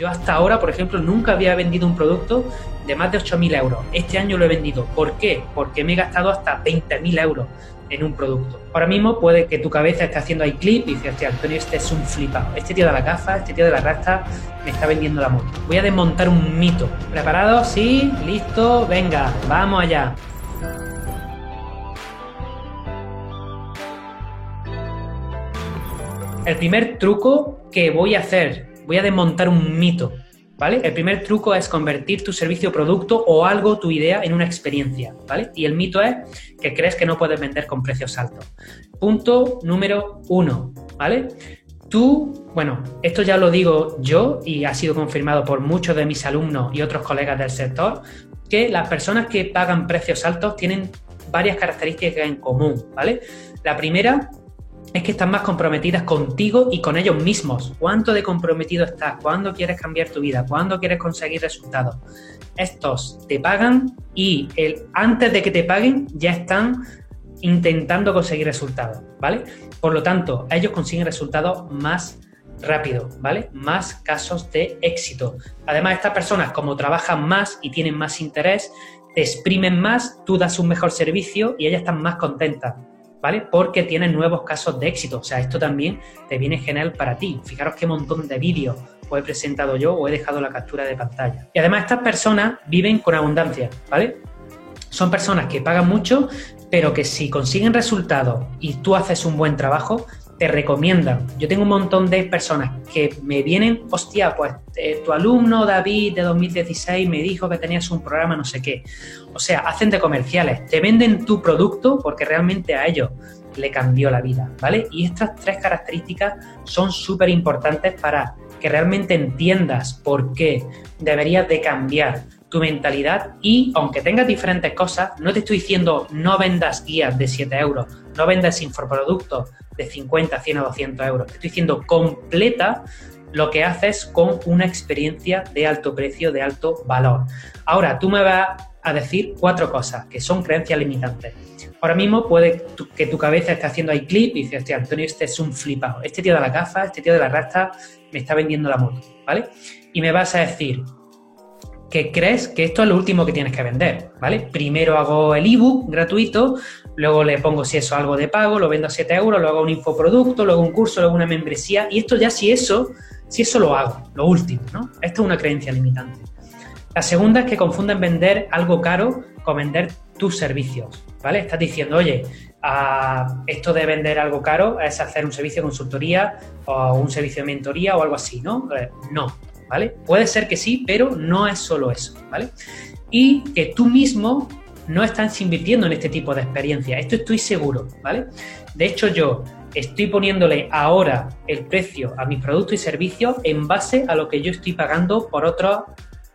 Yo hasta ahora, por ejemplo, nunca había vendido un producto de más de 8.000 euros. Este año lo he vendido. ¿Por qué? Porque me he gastado hasta 20.000 euros en un producto. Ahora mismo puede que tu cabeza esté haciendo ahí clip y dices, Antonio, este es un flipado. Este tío de la gafa, este tío de la rasta, me está vendiendo la moto. Voy a desmontar un mito. ¿Preparado? Sí, listo, venga, vamos allá. El primer truco que voy a hacer, voy a desmontar un mito, ¿vale? El primer truco es convertir tu servicio producto o algo, tu idea, en una experiencia, ¿vale? Y el mito es que crees que no puedes vender con precios altos. Punto número uno, ¿vale? Tú, bueno, esto ya lo digo yo y ha sido confirmado por muchos de mis alumnos y otros colegas del sector, que las personas que pagan precios altos tienen varias características en común, ¿vale? La primera es que están más comprometidas contigo y con ellos mismos. ¿Cuánto de comprometido estás? ¿Cuándo quieres cambiar tu vida? ¿Cuándo quieres conseguir resultados? Estos te pagan y antes de que te paguen ya están intentando conseguir resultados, ¿vale? Por lo tanto, ellos consiguen resultados más rápido, ¿vale? Más casos de éxito. Además, estas personas, como trabajan más y tienen más interés, te exprimen más, tú das un mejor servicio y ellas están más contentas. ¿Vale? Porque tienes nuevos casos de éxito. O sea, esto también te viene genial para ti. Fijaros qué montón de vídeos os he presentado yo o he dejado la captura de pantalla. Y además estas personas viven con abundancia, ¿vale? Son personas que pagan mucho, pero que si consiguen resultados y tú haces un buen trabajo, te recomiendan. Yo tengo un montón de personas que me vienen, hostia, pues eh, tu alumno David de 2016 me dijo que tenías un programa no sé qué. O sea, hacen de comerciales, te venden tu producto porque realmente a ellos le cambió la vida, ¿vale? Y estas tres características son súper importantes para que realmente entiendas por qué deberías de cambiar tu mentalidad y aunque tengas diferentes cosas, no te estoy diciendo no vendas guías de 7 euros, no vendas infoproductos de 50, 100 o 200 euros. Te estoy diciendo completa lo que haces con una experiencia de alto precio, de alto valor. Ahora, tú me vas a decir cuatro cosas que son creencias limitantes. Ahora mismo puede que tu cabeza esté haciendo ahí clip y dices, Antonio, este es un flipado. Este tío de la gafa, este tío de la rasta me está vendiendo la moto, ¿vale? Y me vas a decir, que crees que esto es lo último que tienes que vender, ¿vale? Primero hago el ebook gratuito, luego le pongo si eso algo de pago, lo vendo a 7 euros, luego hago un infoproducto, luego un curso, luego una membresía, y esto ya si eso, si eso lo hago, lo último, ¿no? Esto es una creencia limitante. La segunda es que confunden vender algo caro con vender tus servicios, ¿vale? Estás diciendo, oye, esto de vender algo caro es hacer un servicio de consultoría o un servicio de mentoría o algo así, ¿no? Eh, no, ¿vale? Puede ser que sí, pero no es solo eso, ¿vale? Y que tú mismo no estás invirtiendo en este tipo de experiencia. Esto estoy seguro, ¿vale? De hecho, yo estoy poniéndole ahora el precio a mis productos y servicios en base a lo que yo estoy pagando por otros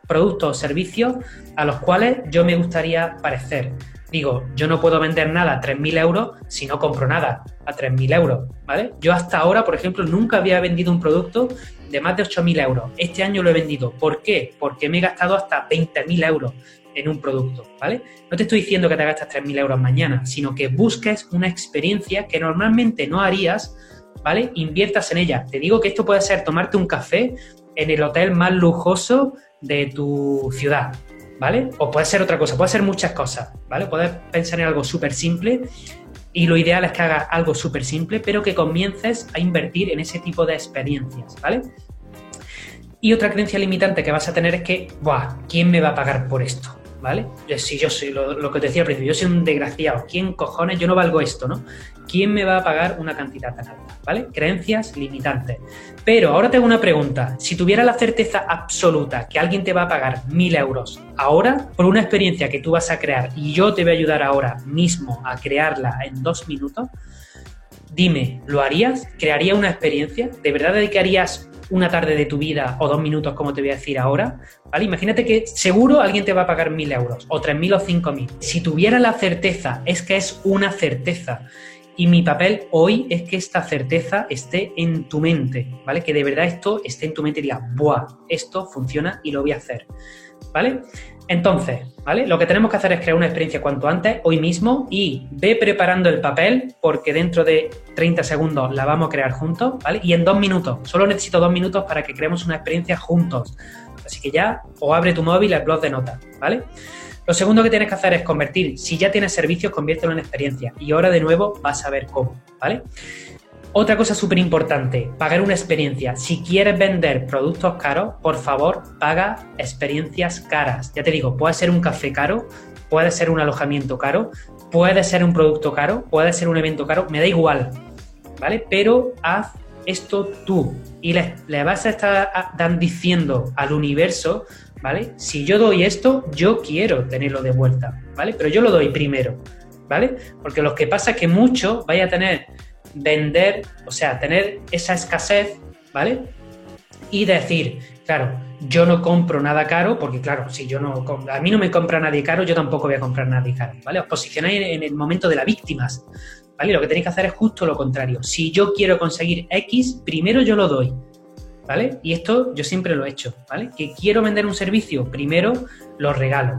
productos o servicios a los cuales yo me gustaría parecer. Digo, yo no puedo vender nada a 3.000 euros si no compro nada a 3.000 euros, ¿vale? Yo hasta ahora, por ejemplo, nunca había vendido un producto de más de 8.000 euros. Este año lo he vendido. ¿Por qué? Porque me he gastado hasta 20.000 euros en un producto, ¿vale? No te estoy diciendo que te gastas 3.000 euros mañana, sino que busques una experiencia que normalmente no harías, ¿vale? Inviertas en ella. Te digo que esto puede ser tomarte un café en el hotel más lujoso de tu ciudad, ¿vale? O puede ser otra cosa, puede ser muchas cosas, ¿vale? Puedes pensar en algo súper simple y lo ideal es que hagas algo súper simple, pero que comiences a invertir en ese tipo de experiencias, ¿vale? Y otra creencia limitante que vas a tener es que, Buah, ¿quién me va a pagar por esto? ¿Vale? Si yo soy lo, que te decía al principio, yo soy un desgraciado, ¿quién cojones? Yo no valgo esto, ¿no? ¿Quién me va a pagar una cantidad tan alta? ¿Vale? Creencias limitantes. Pero ahora tengo una pregunta. Si tuviera la certeza absoluta que alguien te va a pagar mil euros ahora por una experiencia que tú vas a crear y yo te voy a ayudar ahora mismo a crearla en dos minutos, dime, ¿lo harías? ¿Crearía una experiencia? ¿De verdad dedicarías una tarde de tu vida o dos minutos, como te voy a decir ahora, ¿vale? Imagínate que seguro alguien te va a pagar mil euros, o tres mil o cinco mil. Si tuviera la certeza, es que es una certeza, Y mi papel hoy es que esta certeza esté en tu mente, ¿vale? Que de verdad esto esté en tu mente y diga, ¡buah! Esto funciona y lo voy a hacer, ¿vale? Entonces, ¿vale? Lo que tenemos que hacer es crear una experiencia cuanto antes, hoy mismo, y ve preparando el papel, porque dentro de 30 segundos la vamos a crear juntos, ¿vale? Y en dos minutos, solo necesito dos minutos para que creemos una experiencia juntos. Así que ya, o abre tu móvil el blog de notas, ¿vale? Lo segundo que tienes que hacer es convertir, si ya tienes servicios, conviértelo en experiencia. Y ahora de nuevo vas a ver cómo, ¿vale? Otra cosa súper importante, pagar una experiencia. Si quieres vender productos caros, por favor, paga experiencias caras. Ya te digo, puede ser un café caro, puede ser un alojamiento caro, puede ser un producto caro, puede ser un evento caro, me da igual, ¿vale? Pero haz esto tú y le, vas a estar diciendo al universo, ¿vale? Si yo doy esto, yo quiero tenerlo de vuelta, ¿vale? Pero yo lo doy primero, ¿vale? Porque lo que pasa es que mucho vaya a tener vender, o sea, tener esa escasez, ¿vale? Y decir, claro, yo no compro nada caro, porque claro, si yo no, a mí no me compra nadie caro, yo tampoco voy a comprar nadie caro, ¿vale? Os posicionáis en el momento de las víctimas, ¿vale? Lo que tenéis que hacer es justo lo contrario. Si yo quiero conseguir X, primero yo lo doy, ¿vale? Y esto yo siempre lo he hecho, ¿vale? Que quiero vender un servicio, primero lo regalo,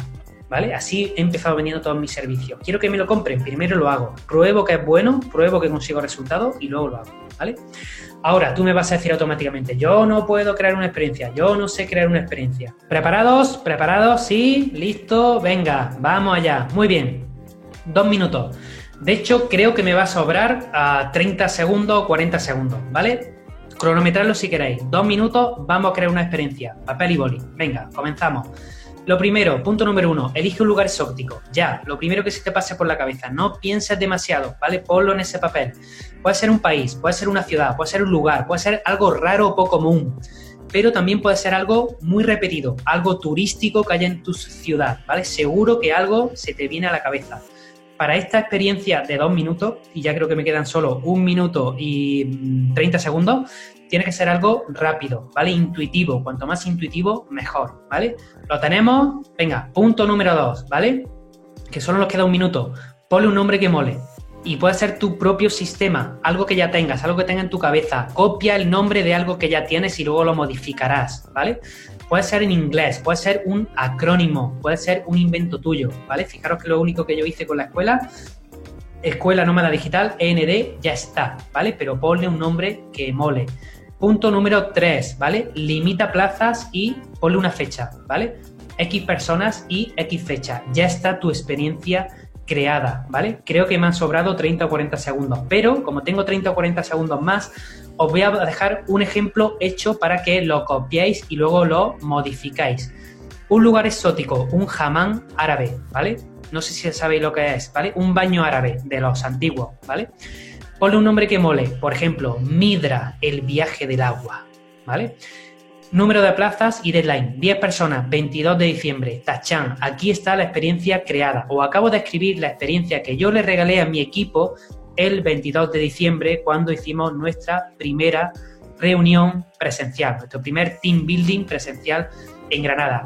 ¿vale? Así he empezado vendiendo todos mis servicios. Quiero que me lo compren, primero lo hago. Pruebo que es bueno, pruebo que consigo resultados y luego lo hago, ¿vale? Ahora, tú me vas a decir automáticamente, yo no puedo crear una experiencia, yo no sé crear una experiencia. ¿Preparados? ¿Preparados? Sí, listo, venga, vamos allá. Muy bien, dos minutos. De hecho, creo que me va a sobrar a 30 segundos o 40 segundos, ¿vale? Cronometrarlo si queréis. Dos minutos, vamos a crear una experiencia. Papel y boli. Venga, comenzamos. Lo primero, punto número uno, elige un lugar exótico. Ya, lo primero que se te pase por la cabeza. No pienses demasiado, ¿vale? Ponlo en ese papel. Puede ser un país, puede ser una ciudad, puede ser un lugar, puede ser algo raro o poco común. Pero también puede ser algo muy repetido, algo turístico que haya en tu ciudad, ¿vale? Seguro que algo se te viene a la cabeza. Para esta experiencia de dos minutos, y ya creo que me quedan solo un minuto y 30 mm, segundos, tiene que ser algo rápido, ¿vale? Intuitivo. Cuanto más intuitivo, mejor, ¿vale? Lo tenemos. Venga, punto número dos, ¿vale? Que solo nos queda un minuto. Ponle un nombre que mole. Y puede ser tu propio sistema, algo que ya tengas, algo que tenga en tu cabeza. Copia el nombre de algo que ya tienes y luego lo modificarás, ¿vale? Puede ser en inglés, puede ser un acrónimo, puede ser un invento tuyo, ¿vale? Fijaros que lo único que yo hice con la escuela Escuela Nómada Digital, END, ya está, ¿vale? Pero ponle un nombre que mole. Punto número 3, ¿vale? Limita plazas y ponle una fecha, ¿vale? X personas y X fecha. Ya está tu experiencia creada, ¿vale? Creo que me han sobrado 30 o 40 segundos, pero como tengo 30 o 40 segundos más, os voy a dejar un ejemplo hecho para que lo copiéis y luego lo modificáis. Un lugar exótico, un jamán árabe, ¿vale? No sé si sabéis lo que es, ¿vale? Un baño árabe de los antiguos, ¿vale? Ponle un nombre que mole, por ejemplo, Midra, el viaje del agua, ¿vale? Número de plazas y deadline, 10 personas, 22 de diciembre, Tachan, aquí está la experiencia creada. O acabo de escribir la experiencia que yo le regalé a mi equipo el 22 de diciembre cuando hicimos nuestra primera reunión presencial, nuestro primer team building presencial en Granada.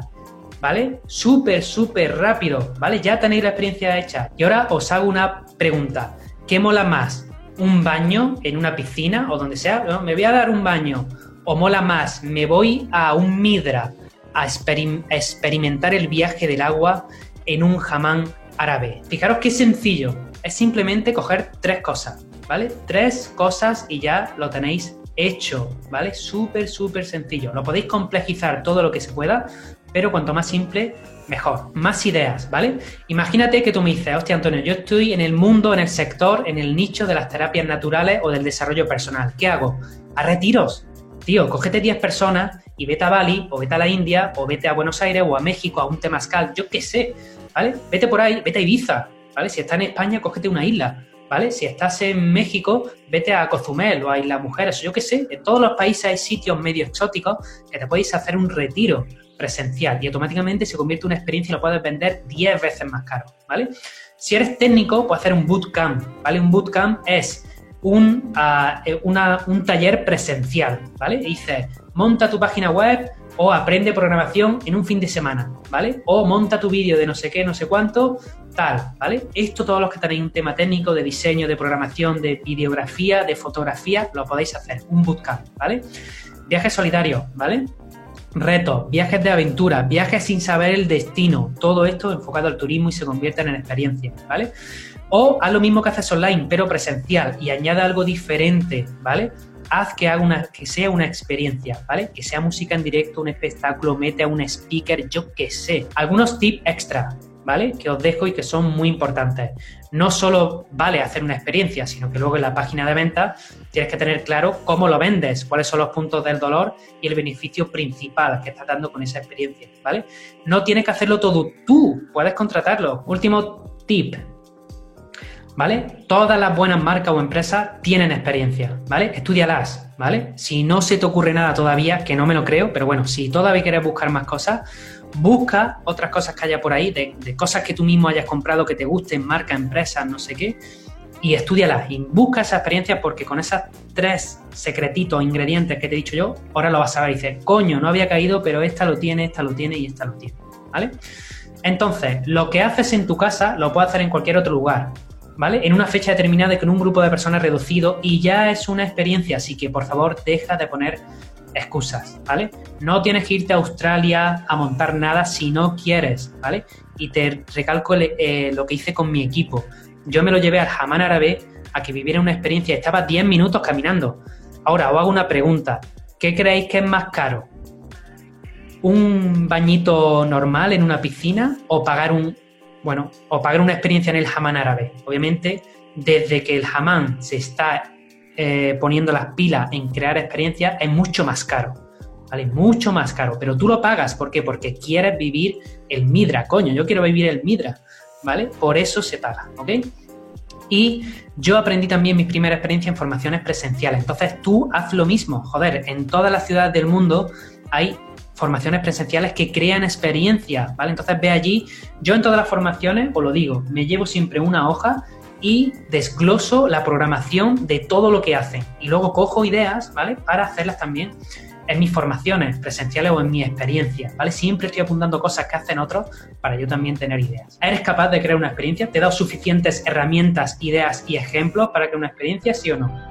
¿Vale? Súper, súper rápido, ¿vale? Ya tenéis la experiencia hecha. Y ahora os hago una pregunta. ¿Qué mola más? un baño en una piscina o donde sea, me voy a dar un baño, o mola más, me voy a un Midra a, experimentar el viaje del agua en un jamán árabe. Fijaros qué sencillo, es simplemente coger tres cosas, ¿vale? Tres cosas y ya lo tenéis hecho, ¿vale? Súper, súper sencillo. Lo podéis complejizar todo lo que se pueda, pero cuanto más simple, mejor. Más ideas, ¿vale? Imagínate que tú me dices, hostia Antonio, yo estoy en el mundo, en el sector, en el nicho de las terapias naturales o del desarrollo personal. ¿Qué hago? A retiros. Tío, cógete 10 personas y vete a Bali, o vete a la India, o vete a Buenos Aires, o a México, a un temazcal, yo qué sé, ¿vale? Vete por ahí, vete a Ibiza, ¿vale? Si estás en España, cógete una isla, ¿vale? Si estás en México, vete a Cozumel o a Isla Mujeres, yo qué sé. En todos los países hay sitios medio exóticos que te podéis hacer un retiro presencial y automáticamente se convierte en una experiencia y lo puedes vender 10 veces más caro, ¿vale? Si eres técnico, puedes hacer un bootcamp, ¿vale? Un bootcamp es un, ah, eh, un taller presencial, ¿vale? Dices, monta tu página web o aprende programación en un fin de semana, ¿vale? O monta tu vídeo de no sé qué, no sé cuánto tal, ¿vale? Esto todos los que tenéis un tema técnico de diseño, de programación, de videografía, de fotografía, lo podéis hacer, un bootcamp, ¿vale? Viajes solidarios, ¿vale? Retos, viajes de aventura, viajes sin saber el destino, todo esto enfocado al turismo y se convierten en experiencias, ¿vale? O haz lo mismo que haces online, pero presencial y añade algo diferente, ¿vale? Haz que, haga una, que sea una experiencia, ¿vale? Que sea música en directo, un espectáculo, mete a un speaker, yo qué sé. Algunos tips extra, ¿vale? Que os dejo y que son muy importantes. No solo vale hacer una experiencia, sino que luego en la página de venta tienes que tener claro cómo lo vendes, cuáles son los puntos del dolor y el beneficio principal que estás dando con esa experiencia, ¿vale? No tienes que hacerlo todo tú, puedes contratarlo. Último tip, ¿vale? Todas las buenas marcas o empresas tienen experiencia, ¿vale? Estudialas, ¿vale? Si no se te ocurre nada todavía, que no me lo creo, pero bueno, si todavía quieres buscar más cosas, busca otras cosas que haya por ahí, de, cosas que tú mismo hayas comprado que te gusten, marca, empresas, no sé qué, y estudialas y busca esa experiencia porque con esas tres secretitos, ingredientes que te he dicho yo, ahora lo vas a ver y dices, coño, no había caído, pero esta lo tiene, esta lo tiene y esta lo tiene, ¿vale? Entonces, lo que haces en tu casa lo puedes hacer en cualquier otro lugar. ¿Vale? En una fecha determinada y con un grupo de personas reducido y ya es una experiencia, así que por favor deja de poner excusas, ¿vale? No tienes que irte a Australia a montar nada si no quieres, ¿vale? Y te recalco eh, lo que hice con mi equipo. Yo me lo llevé al Hamán Árabe a que viviera una experiencia, estaba 10 minutos caminando. Ahora os hago una pregunta, ¿qué creéis que es más caro? ¿Un bañito normal en una piscina o pagar un bueno, o pagar una experiencia en el hamán árabe. Obviamente, desde que el hamán se está eh, poniendo las pilas en crear experiencias, es mucho más caro. ¿Vale? Mucho más caro. Pero tú lo pagas, ¿por qué? Porque quieres vivir el Midra, coño, yo quiero vivir el Midra, ¿vale? Por eso se paga, ¿ok? Y yo aprendí también mi primera experiencia en formaciones presenciales. Entonces tú haz lo mismo. Joder, en todas las ciudades del mundo hay formaciones presenciales que crean experiencia, ¿vale? Entonces ve allí, yo en todas las formaciones, os lo digo, me llevo siempre una hoja y desgloso la programación de todo lo que hacen. Y luego cojo ideas, ¿vale? Para hacerlas también en mis formaciones presenciales o en mi experiencia, ¿vale? Siempre estoy apuntando cosas que hacen otros para yo también tener ideas. ¿Eres capaz de crear una experiencia? ¿Te he dado suficientes herramientas, ideas y ejemplos para crear una experiencia, sí o no?